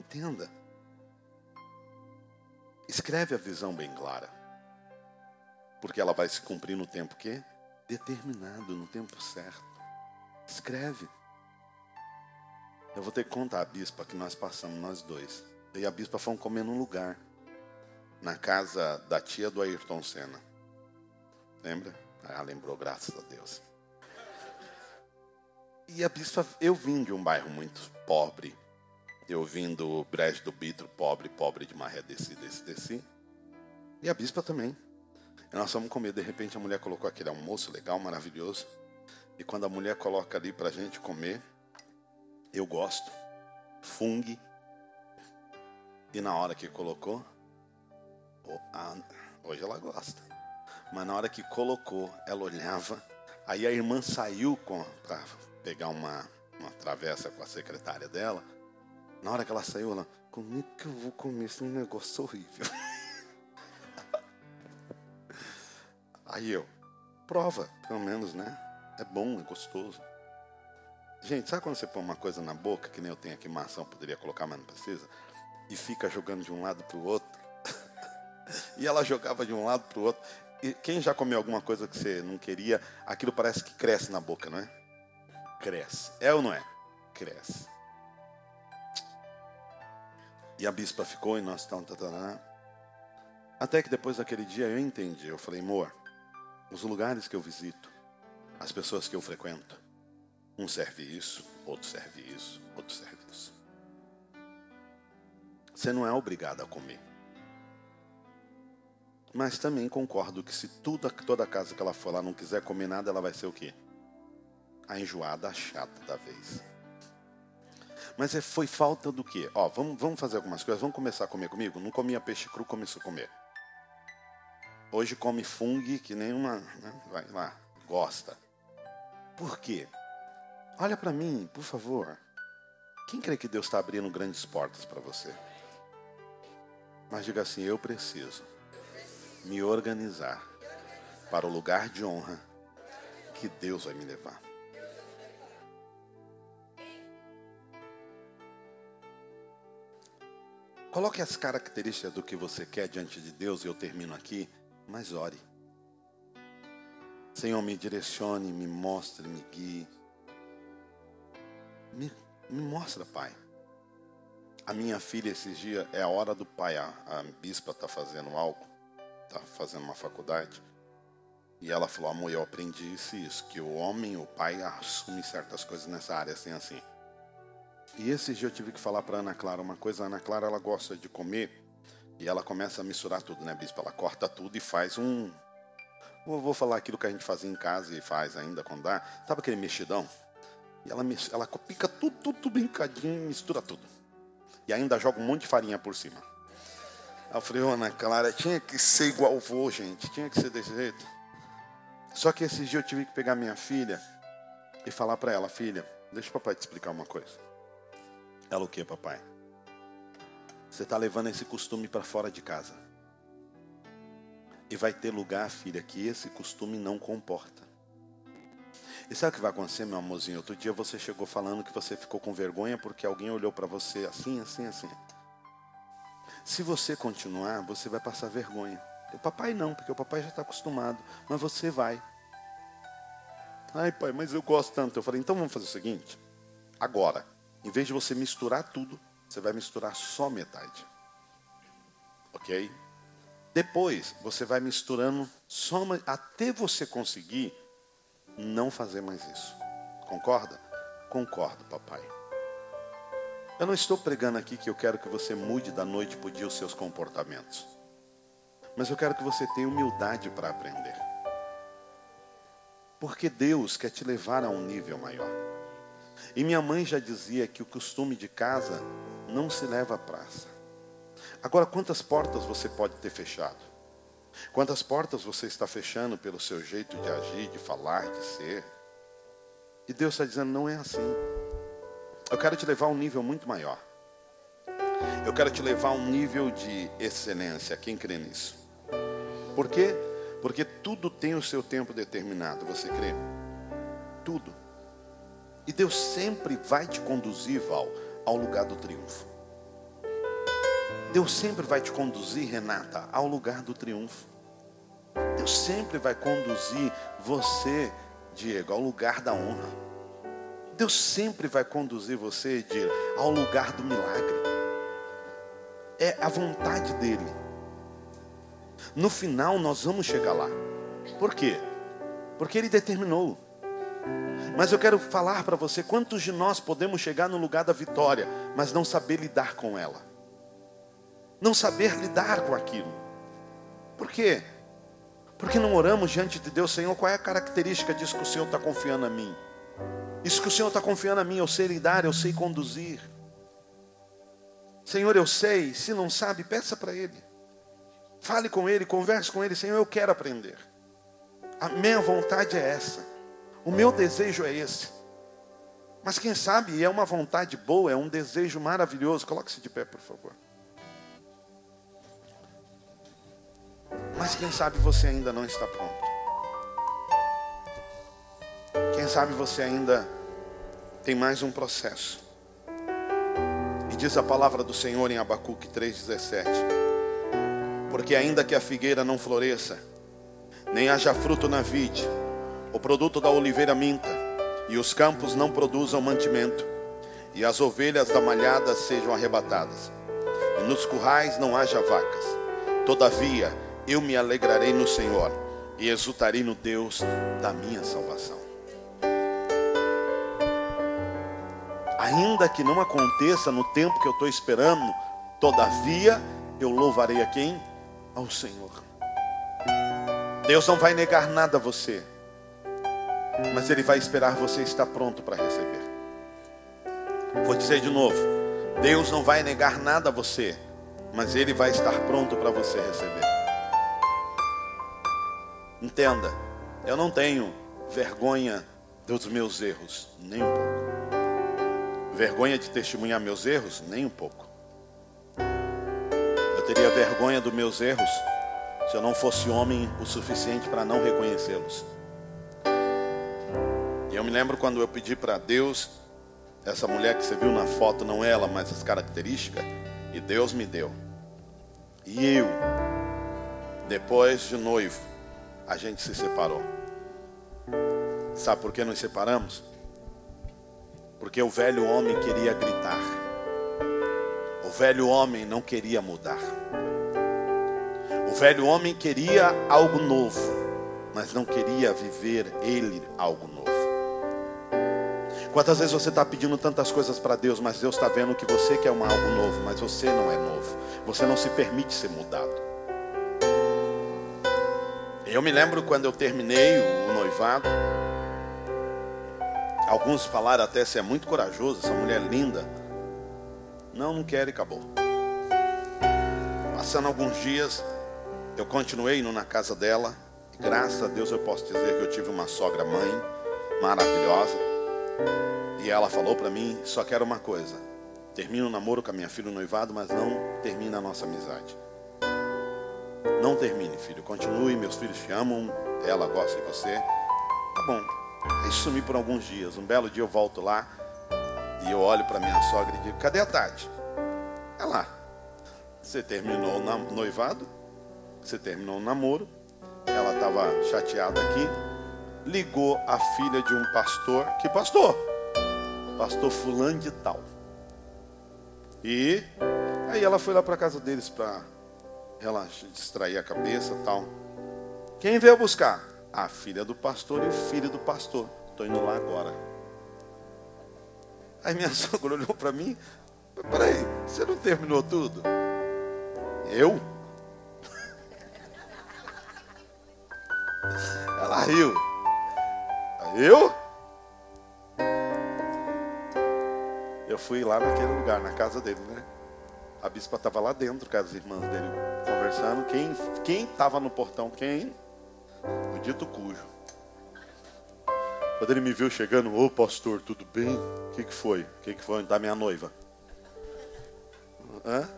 Entenda. Escreve a visão bem clara. Porque ela vai se cumprir no tempo que? Determinado, no tempo certo. Escreve. Eu vou ter que contar a bispa que nós passamos, nós dois. Eu e a bispa fomos comer num lugar. Na casa da tia do Ayrton Senna. Lembra? Ah, lembrou, graças a Deus. E a bispa, eu vim de um bairro muito pobre. Eu vim do Brejo do Bitro, pobre, pobre de maré, desci, desci, desci. E a bispa também. E nós fomos comer, de repente a mulher colocou aquele almoço legal, maravilhoso. E quando a mulher coloca ali para a gente comer, eu gosto. Fungue. E na hora que colocou, hoje ela gosta. Mas na hora que colocou, ela olhava. Aí a irmã saiu para pegar uma, uma travessa com a secretária dela. Na hora que ela saiu, ela, como é que eu vou comer esse negócio horrível? [LAUGHS] Aí eu, prova, pelo menos, né? É bom, é gostoso. Gente, sabe quando você põe uma coisa na boca, que nem eu tenho aqui maçã, poderia colocar, mas não precisa, e fica jogando de um lado para o outro? [LAUGHS] e ela jogava de um lado para o outro. E quem já comeu alguma coisa que você não queria, aquilo parece que cresce na boca, não é? Cresce. É ou não é? Cresce. E a bispa ficou e nós estamos. Até que depois daquele dia eu entendi. Eu falei, amor, os lugares que eu visito, as pessoas que eu frequento, um serve isso, outro serve isso, outro serve isso. Você não é obrigado a comer. Mas também concordo que se tudo, toda casa que ela for lá não quiser comer nada, ela vai ser o quê? A enjoada, chata da vez. Mas é, foi falta do quê? Ó, vamos, vamos fazer algumas coisas. Vamos começar a comer comigo? Não comia peixe cru, começou a comer. Hoje come fungo que nenhuma. Né? Vai lá, gosta. Por quê? Olha para mim, por favor. Quem crê que Deus está abrindo grandes portas para você? Mas diga assim: eu preciso me organizar para o lugar de honra que Deus vai me levar. Coloque as características do que você quer diante de Deus e eu termino aqui, mas ore. Senhor, me direcione, me mostre, me guie. Me, me mostra, Pai. A minha filha esses dias é a hora do pai. A, a bispa está fazendo algo está fazendo uma faculdade. E ela falou, amor, eu aprendi isso isso, que o homem, o pai, assume certas coisas nessa área, assim, assim. E esse dia eu tive que falar para Ana Clara uma coisa. A Ana Clara, ela gosta de comer e ela começa a misturar tudo, né, bispo? Ela corta tudo e faz um... Vou, vou falar aquilo que a gente fazia em casa e faz ainda quando dá. Sabe aquele mexidão? E ela, ela pica tudo, tudo, tudo brincadinho, mistura tudo. E ainda joga um monte de farinha por cima. Eu falei, Ana Clara, tinha que ser igual o vô, gente. Tinha que ser desse jeito. Só que esse dia eu tive que pegar minha filha e falar para ela, filha, deixa o papai te explicar uma coisa. Ela o que, papai? Você está levando esse costume para fora de casa. E vai ter lugar, filha, que esse costume não comporta. E sabe o que vai acontecer, meu amorzinho? Outro dia você chegou falando que você ficou com vergonha porque alguém olhou para você assim, assim, assim. Se você continuar, você vai passar vergonha. O papai não, porque o papai já está acostumado, mas você vai. Ai, pai, mas eu gosto tanto. Eu falei, então vamos fazer o seguinte: agora, em vez de você misturar tudo, você vai misturar só metade. Ok? Depois, você vai misturando só até você conseguir não fazer mais isso. Concorda? Concordo, papai. Eu não estou pregando aqui que eu quero que você mude da noite para o dia os seus comportamentos. Mas eu quero que você tenha humildade para aprender. Porque Deus quer te levar a um nível maior. E minha mãe já dizia que o costume de casa não se leva à praça. Agora, quantas portas você pode ter fechado? Quantas portas você está fechando pelo seu jeito de agir, de falar, de ser? E Deus está dizendo: não é assim. Eu quero te levar a um nível muito maior. Eu quero te levar a um nível de excelência. Quem crê nisso? Por quê? Porque tudo tem o seu tempo determinado. Você crê? Tudo. E Deus sempre vai te conduzir, Val, ao lugar do triunfo. Deus sempre vai te conduzir, Renata, ao lugar do triunfo. Deus sempre vai conduzir você, Diego, ao lugar da honra. Deus sempre vai conduzir você, Diego, ao lugar do milagre. É a vontade dele. No final nós vamos chegar lá. Por quê? Porque ele determinou. Mas eu quero falar para você quantos de nós podemos chegar no lugar da vitória, mas não saber lidar com ela. Não saber lidar com aquilo. Por quê? Porque não oramos diante de Deus, Senhor, qual é a característica disso que o Senhor está confiando a mim? Isso que o Senhor está confiando a mim, eu sei lidar, eu sei conduzir. Senhor, eu sei, se não sabe, peça para Ele. Fale com Ele, converse com Ele, Senhor, eu quero aprender. A minha vontade é essa. O meu desejo é esse. Mas quem sabe é uma vontade boa, é um desejo maravilhoso. Coloque-se de pé, por favor. Mas quem sabe você ainda não está pronto. Quem sabe você ainda tem mais um processo. E diz a palavra do Senhor em Abacuque 3,17: Porque ainda que a figueira não floresça, nem haja fruto na vide, o produto da oliveira minta, e os campos não produzam mantimento, e as ovelhas da malhada sejam arrebatadas, e nos currais não haja vacas. Todavia, eu me alegrarei no Senhor, e exultarei no Deus da minha salvação. Ainda que não aconteça no tempo que eu estou esperando, todavia eu louvarei a quem? Ao Senhor. Deus não vai negar nada a você mas Ele vai esperar você estar pronto para receber. Vou dizer de novo: Deus não vai negar nada a você, mas Ele vai estar pronto para você receber. Entenda, eu não tenho vergonha dos meus erros, nem um pouco. Vergonha de testemunhar meus erros, nem um pouco. Eu teria vergonha dos meus erros se eu não fosse homem o suficiente para não reconhecê-los. Eu me lembro quando eu pedi para Deus, essa mulher que você viu na foto, não ela, mas as características, e Deus me deu. E eu, depois de noivo, a gente se separou. Sabe por que nos separamos? Porque o velho homem queria gritar. O velho homem não queria mudar. O velho homem queria algo novo, mas não queria viver ele algo novo. Quantas vezes você está pedindo tantas coisas para Deus, mas Deus está vendo que você quer um algo novo, mas você não é novo. Você não se permite ser mudado. Eu me lembro quando eu terminei o noivado. Alguns falaram até se é muito corajoso, essa mulher linda. Não, não quero e acabou. Passando alguns dias, eu continuei indo na casa dela. E graças a Deus eu posso dizer que eu tive uma sogra mãe maravilhosa. E ela falou para mim: só quero uma coisa. Termina o namoro com a minha filha no noivado, mas não termina a nossa amizade. Não termine, filho. Continue, meus filhos te amam, ela gosta de você. Tá bom. Aí sumi por alguns dias. Um belo dia eu volto lá e eu olho para minha sogra e digo: cadê a Tati? É lá. Você terminou o noivado, você terminou o namoro, ela estava chateada aqui, ligou a filha de um pastor. Que pastor? Pastor fulano de tal. E aí ela foi lá para casa deles para relaxar, distrair a cabeça tal. Quem veio buscar? A filha do pastor e o filho do pastor. Estou indo lá agora. Aí minha [LAUGHS] sogra olhou para mim. Peraí, você não terminou tudo? Eu? [LAUGHS] Ela riu. Eu? Eu fui lá naquele lugar, na casa dele, né? A bispa estava lá dentro com as irmãs dele conversando. Quem quem estava no portão? Quem? O dito cujo. Quando ele me viu chegando, ô pastor, tudo bem? O que, que foi? O que, que foi? Da minha noiva. Hã?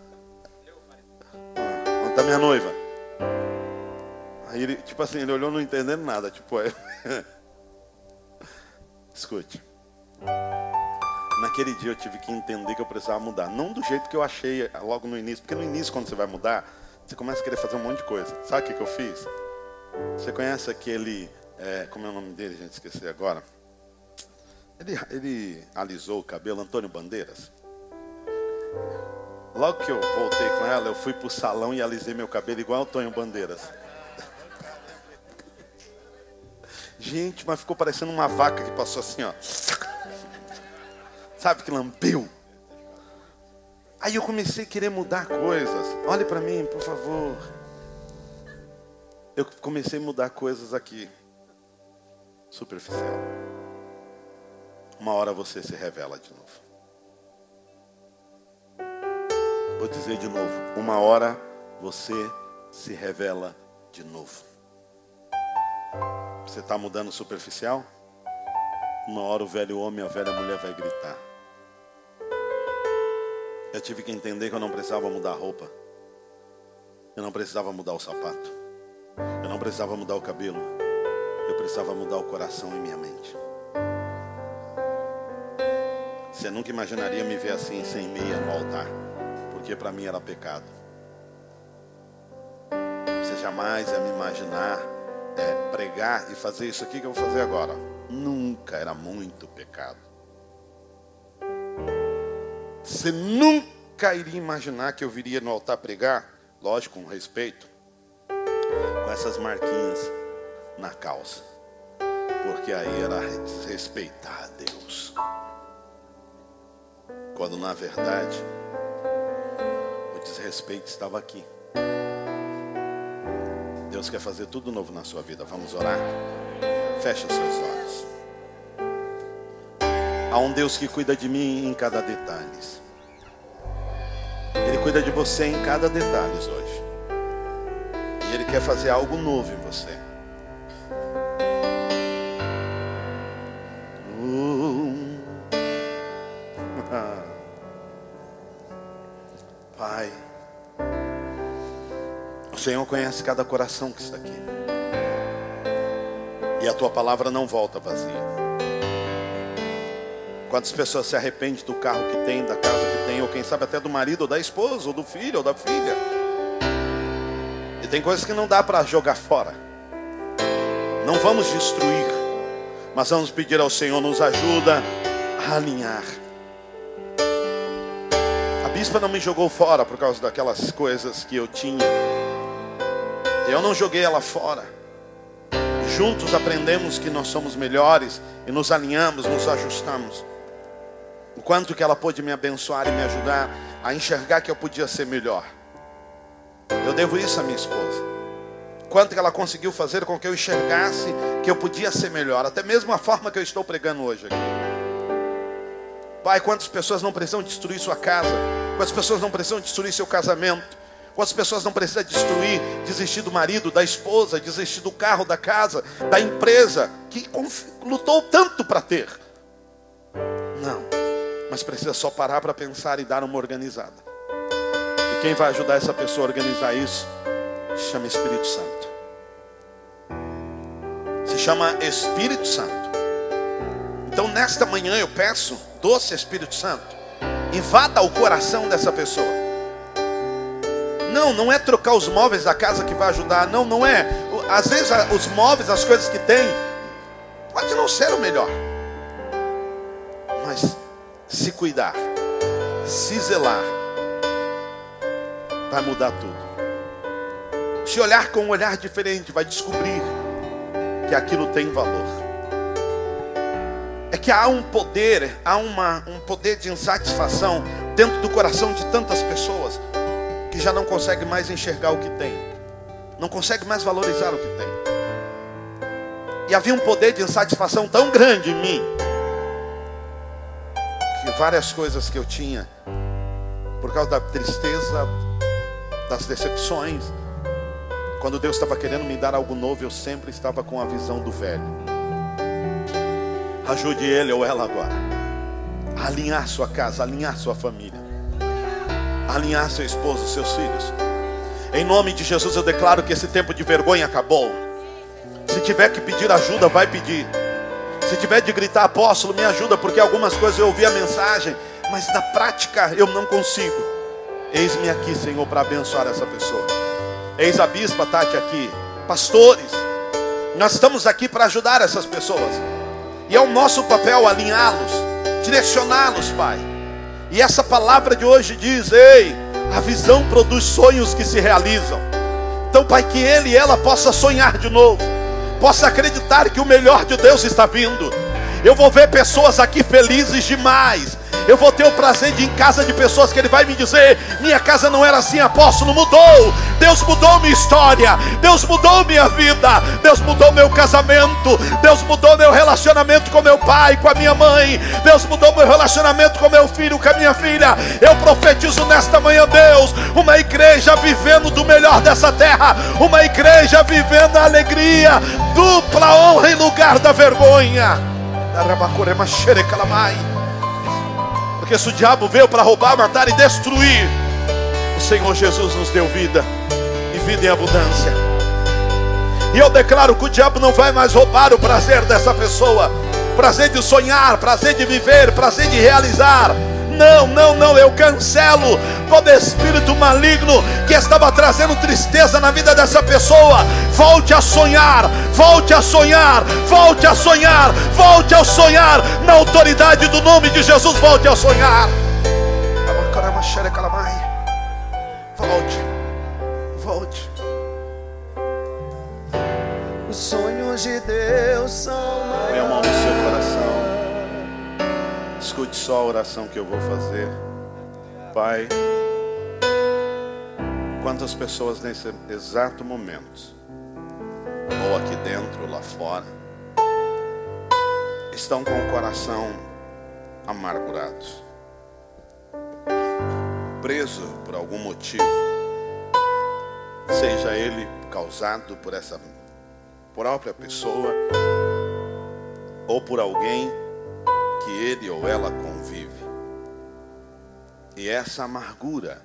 Onde está minha noiva? Aí ele, tipo assim, ele olhou não entendendo nada. Tipo, [LAUGHS] é... escute. Naquele dia eu tive que entender que eu precisava mudar. Não do jeito que eu achei logo no início. Porque no início, quando você vai mudar, você começa a querer fazer um monte de coisa. Sabe o que, eu fiz? Você conhece aquele. É, como é o nome dele, gente? Esqueci agora. Ele, ele alisou o cabelo, Antônio Bandeiras. Logo que eu voltei com ela, eu fui pro salão e alisei meu cabelo igual Antônio Bandeiras. Gente, mas ficou parecendo uma vaca que passou assim, ó. Sabe que lambeu? Aí eu comecei a querer mudar coisas. Olhe para mim, por favor. Eu comecei a mudar coisas aqui. Superficial. Uma hora você se revela de novo. Vou dizer de novo. Uma hora você se revela de novo. Você está mudando superficial? Uma hora o velho homem e a velha mulher vai gritar. Eu tive que entender que eu não precisava mudar a roupa. Eu não precisava mudar o sapato. Eu não precisava mudar o cabelo. Eu precisava mudar o coração e minha mente. Você nunca imaginaria me ver assim, sem meia no altar porque para mim era pecado. Você jamais ia me imaginar é, pregar e fazer isso aqui que eu vou fazer agora. Nunca era muito pecado. Você nunca iria imaginar que eu viria no altar pregar, lógico, com respeito, com essas marquinhas na calça. Porque aí era desrespeitar a Deus. Quando na verdade desrespeito estava aqui. Deus quer fazer tudo novo na sua vida. Vamos orar? Feche os seus olhos. Há um Deus que cuida de mim em cada detalhe. Ele cuida de você em cada detalhe hoje. E Ele quer fazer algo novo em você. Senhor conhece cada coração que está aqui. E a tua palavra não volta vazia. Quantas pessoas se arrependem do carro que tem, da casa que tem, ou quem sabe até do marido, ou da esposa, ou do filho, ou da filha. E tem coisas que não dá para jogar fora. Não vamos destruir, mas vamos pedir ao Senhor, nos ajuda a alinhar. A bispa não me jogou fora por causa daquelas coisas que eu tinha eu não joguei ela fora. Juntos aprendemos que nós somos melhores e nos alinhamos, nos ajustamos. O quanto que ela pôde me abençoar e me ajudar a enxergar que eu podia ser melhor. Eu devo isso à minha esposa. Quanto que ela conseguiu fazer com que eu enxergasse que eu podia ser melhor, até mesmo a forma que eu estou pregando hoje aqui. Pai, quantas pessoas não precisam destruir sua casa? Quantas pessoas não precisam destruir seu casamento? Quantas pessoas não precisam destruir, desistir do marido, da esposa, desistir do carro, da casa, da empresa, que lutou tanto para ter? Não, mas precisa só parar para pensar e dar uma organizada. E quem vai ajudar essa pessoa a organizar isso? Chama Espírito Santo. Se chama Espírito Santo. Então, nesta manhã eu peço, doce Espírito Santo, invada o coração dessa pessoa não, não é trocar os móveis da casa que vai ajudar. Não, não é. Às vezes os móveis, as coisas que tem, pode não ser o melhor. Mas se cuidar, se zelar, vai mudar tudo. Se olhar com um olhar diferente, vai descobrir que aquilo tem valor. É que há um poder, há uma, um poder de insatisfação dentro do coração de tantas pessoas que já não consegue mais enxergar o que tem, não consegue mais valorizar o que tem. E havia um poder de insatisfação tão grande em mim, que várias coisas que eu tinha, por causa da tristeza, das decepções, quando Deus estava querendo me dar algo novo, eu sempre estava com a visão do velho. Ajude ele ou ela agora. A alinhar sua casa, alinhar sua família. Alinhar seu esposo, seus filhos. Em nome de Jesus eu declaro que esse tempo de vergonha acabou. Se tiver que pedir ajuda, vai pedir. Se tiver de gritar, apóstolo, me ajuda, porque algumas coisas eu ouvi a mensagem, mas na prática eu não consigo. Eis-me aqui, Senhor, para abençoar essa pessoa. Eis a bispa Tati aqui, pastores. Nós estamos aqui para ajudar essas pessoas. E é o nosso papel alinhá-los, direcioná-los, Pai. E essa palavra de hoje diz: Ei, a visão produz sonhos que se realizam. Então, Pai, que ele e ela possa sonhar de novo, possa acreditar que o melhor de Deus está vindo. Eu vou ver pessoas aqui felizes demais, eu vou ter o prazer de ir em casa de pessoas que ele vai me dizer: minha casa não era assim, apóstolo, mudou. Deus mudou minha história, Deus mudou minha vida, Deus mudou meu casamento, Deus mudou meu relacionamento com meu pai, com a minha mãe, Deus mudou meu relacionamento com meu filho, com a minha filha. Eu profetizo nesta manhã, Deus, uma igreja vivendo do melhor dessa terra, uma igreja vivendo a alegria, dupla honra em lugar da vergonha. Porque se o diabo veio para roubar, matar e destruir, o Senhor Jesus nos deu vida e vida em abundância. E eu declaro que o diabo não vai mais roubar o prazer dessa pessoa, prazer de sonhar, prazer de viver, prazer de realizar não, não, não, eu cancelo todo espírito maligno que estava trazendo tristeza na vida dessa pessoa. Volte a sonhar, volte a sonhar, volte a sonhar, volte a sonhar, na autoridade do nome de Jesus, volte a sonhar. Volte, volte. Os sonhos de Deus são Põe Escute só a oração que eu vou fazer. Pai, quantas pessoas nesse exato momento, ou aqui dentro, ou lá fora, estão com o coração amargurado, preso por algum motivo, seja ele causado por essa própria pessoa ou por alguém que ele ou ela convive. E essa amargura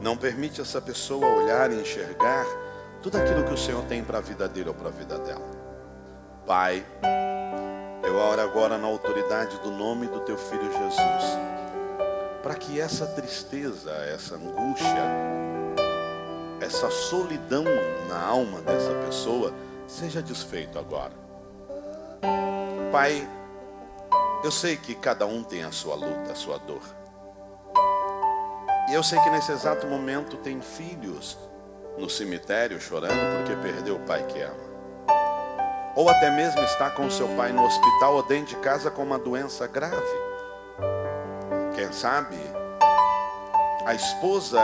não permite essa pessoa olhar e enxergar tudo aquilo que o Senhor tem para a vida dele ou para a vida dela. Pai, eu oro agora na autoridade do nome do teu filho Jesus, para que essa tristeza, essa angústia, essa solidão na alma dessa pessoa seja desfeito agora. Pai, eu sei que cada um tem a sua luta, a sua dor. E eu sei que nesse exato momento tem filhos no cemitério chorando porque perdeu o pai que ama. Ou até mesmo está com seu pai no hospital ou dentro de casa com uma doença grave. Quem sabe a esposa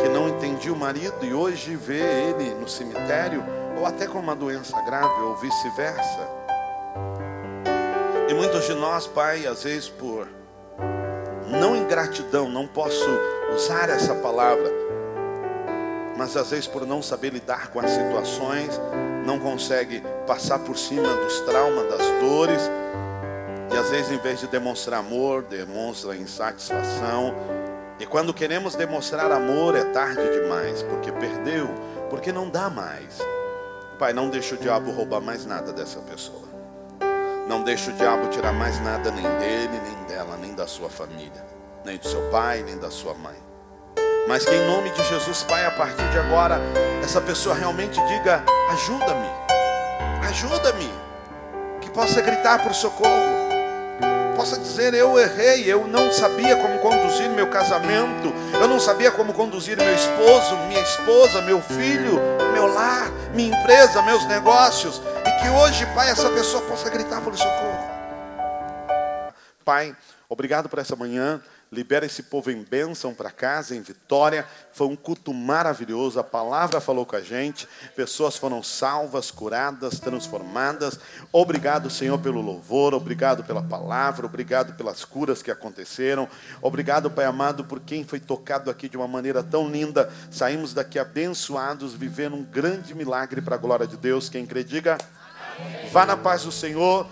que não entendia o marido e hoje vê ele no cemitério ou até com uma doença grave ou vice-versa. E muitos de nós, Pai, às vezes por não ingratidão, não posso usar essa palavra, mas às vezes por não saber lidar com as situações, não consegue passar por cima dos traumas, das dores, e às vezes em vez de demonstrar amor, demonstra insatisfação. E quando queremos demonstrar amor é tarde demais, porque perdeu, porque não dá mais. Pai, não deixa o diabo roubar mais nada dessa pessoa. Não deixe o diabo tirar mais nada nem dele, nem dela, nem da sua família, nem do seu pai, nem da sua mãe. Mas que em nome de Jesus, Pai, a partir de agora, essa pessoa realmente diga: ajuda-me, ajuda-me. Que possa gritar por socorro, possa dizer: eu errei, eu não sabia como conduzir meu casamento, eu não sabia como conduzir meu esposo, minha esposa, meu filho, meu lar, minha empresa, meus negócios. E que hoje, Pai, essa pessoa possa gritar por socorro. Pai, obrigado por essa manhã. Libera esse povo em bênção para casa, em vitória. Foi um culto maravilhoso. A palavra falou com a gente. Pessoas foram salvas, curadas, transformadas. Obrigado, Senhor, pelo louvor. Obrigado pela palavra. Obrigado pelas curas que aconteceram. Obrigado, Pai amado, por quem foi tocado aqui de uma maneira tão linda. Saímos daqui abençoados, vivendo um grande milagre para a glória de Deus. Quem crê, diga. Vá na paz do Senhor.